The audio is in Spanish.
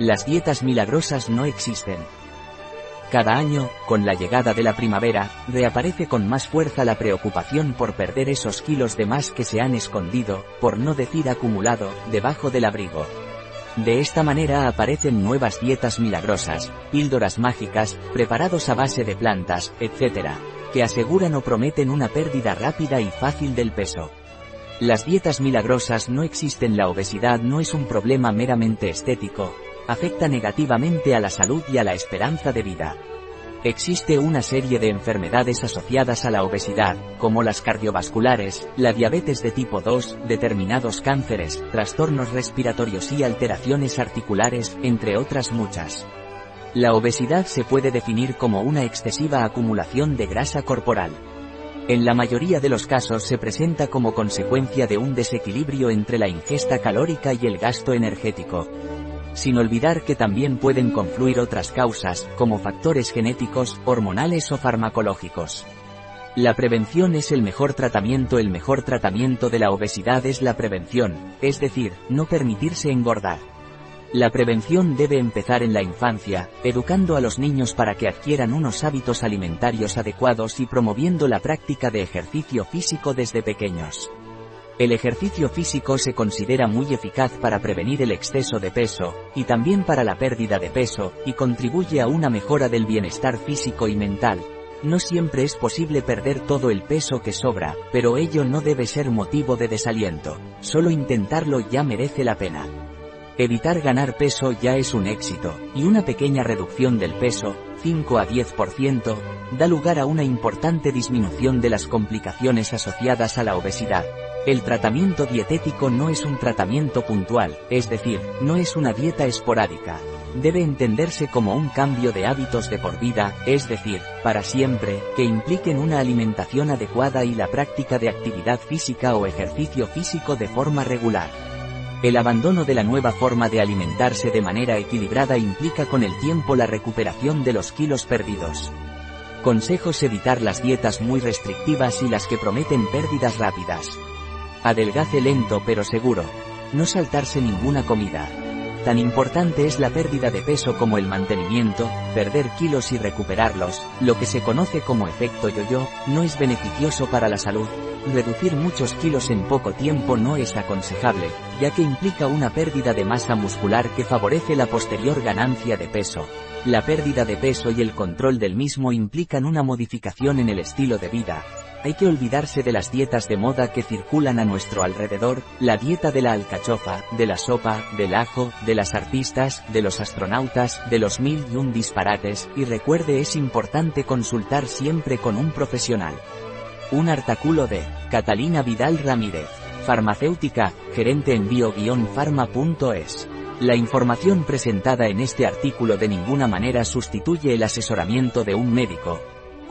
Las dietas milagrosas no existen. Cada año, con la llegada de la primavera, reaparece con más fuerza la preocupación por perder esos kilos de más que se han escondido, por no decir acumulado, debajo del abrigo. De esta manera aparecen nuevas dietas milagrosas, píldoras mágicas, preparados a base de plantas, etc., que aseguran o prometen una pérdida rápida y fácil del peso. Las dietas milagrosas no existen. La obesidad no es un problema meramente estético, afecta negativamente a la salud y a la esperanza de vida. Existe una serie de enfermedades asociadas a la obesidad, como las cardiovasculares, la diabetes de tipo 2, determinados cánceres, trastornos respiratorios y alteraciones articulares, entre otras muchas. La obesidad se puede definir como una excesiva acumulación de grasa corporal. En la mayoría de los casos se presenta como consecuencia de un desequilibrio entre la ingesta calórica y el gasto energético. Sin olvidar que también pueden confluir otras causas, como factores genéticos, hormonales o farmacológicos. La prevención es el mejor tratamiento. El mejor tratamiento de la obesidad es la prevención, es decir, no permitirse engordar. La prevención debe empezar en la infancia, educando a los niños para que adquieran unos hábitos alimentarios adecuados y promoviendo la práctica de ejercicio físico desde pequeños. El ejercicio físico se considera muy eficaz para prevenir el exceso de peso, y también para la pérdida de peso, y contribuye a una mejora del bienestar físico y mental. No siempre es posible perder todo el peso que sobra, pero ello no debe ser motivo de desaliento. Solo intentarlo ya merece la pena. Evitar ganar peso ya es un éxito, y una pequeña reducción del peso, 5 a 10%, da lugar a una importante disminución de las complicaciones asociadas a la obesidad. El tratamiento dietético no es un tratamiento puntual, es decir, no es una dieta esporádica. Debe entenderse como un cambio de hábitos de por vida, es decir, para siempre, que impliquen una alimentación adecuada y la práctica de actividad física o ejercicio físico de forma regular. El abandono de la nueva forma de alimentarse de manera equilibrada implica con el tiempo la recuperación de los kilos perdidos. Consejos evitar las dietas muy restrictivas y las que prometen pérdidas rápidas. Adelgace lento pero seguro. No saltarse ninguna comida. Tan importante es la pérdida de peso como el mantenimiento, perder kilos y recuperarlos, lo que se conoce como efecto yo-yo, no es beneficioso para la salud. Reducir muchos kilos en poco tiempo no es aconsejable, ya que implica una pérdida de masa muscular que favorece la posterior ganancia de peso. La pérdida de peso y el control del mismo implican una modificación en el estilo de vida, hay que olvidarse de las dietas de moda que circulan a nuestro alrededor, la dieta de la alcachofa, de la sopa, del ajo, de las artistas, de los astronautas, de los mil y un disparates, y recuerde es importante consultar siempre con un profesional. Un artículo de Catalina Vidal Ramírez, farmacéutica, gerente en bio-pharma.es. La información presentada en este artículo de ninguna manera sustituye el asesoramiento de un médico,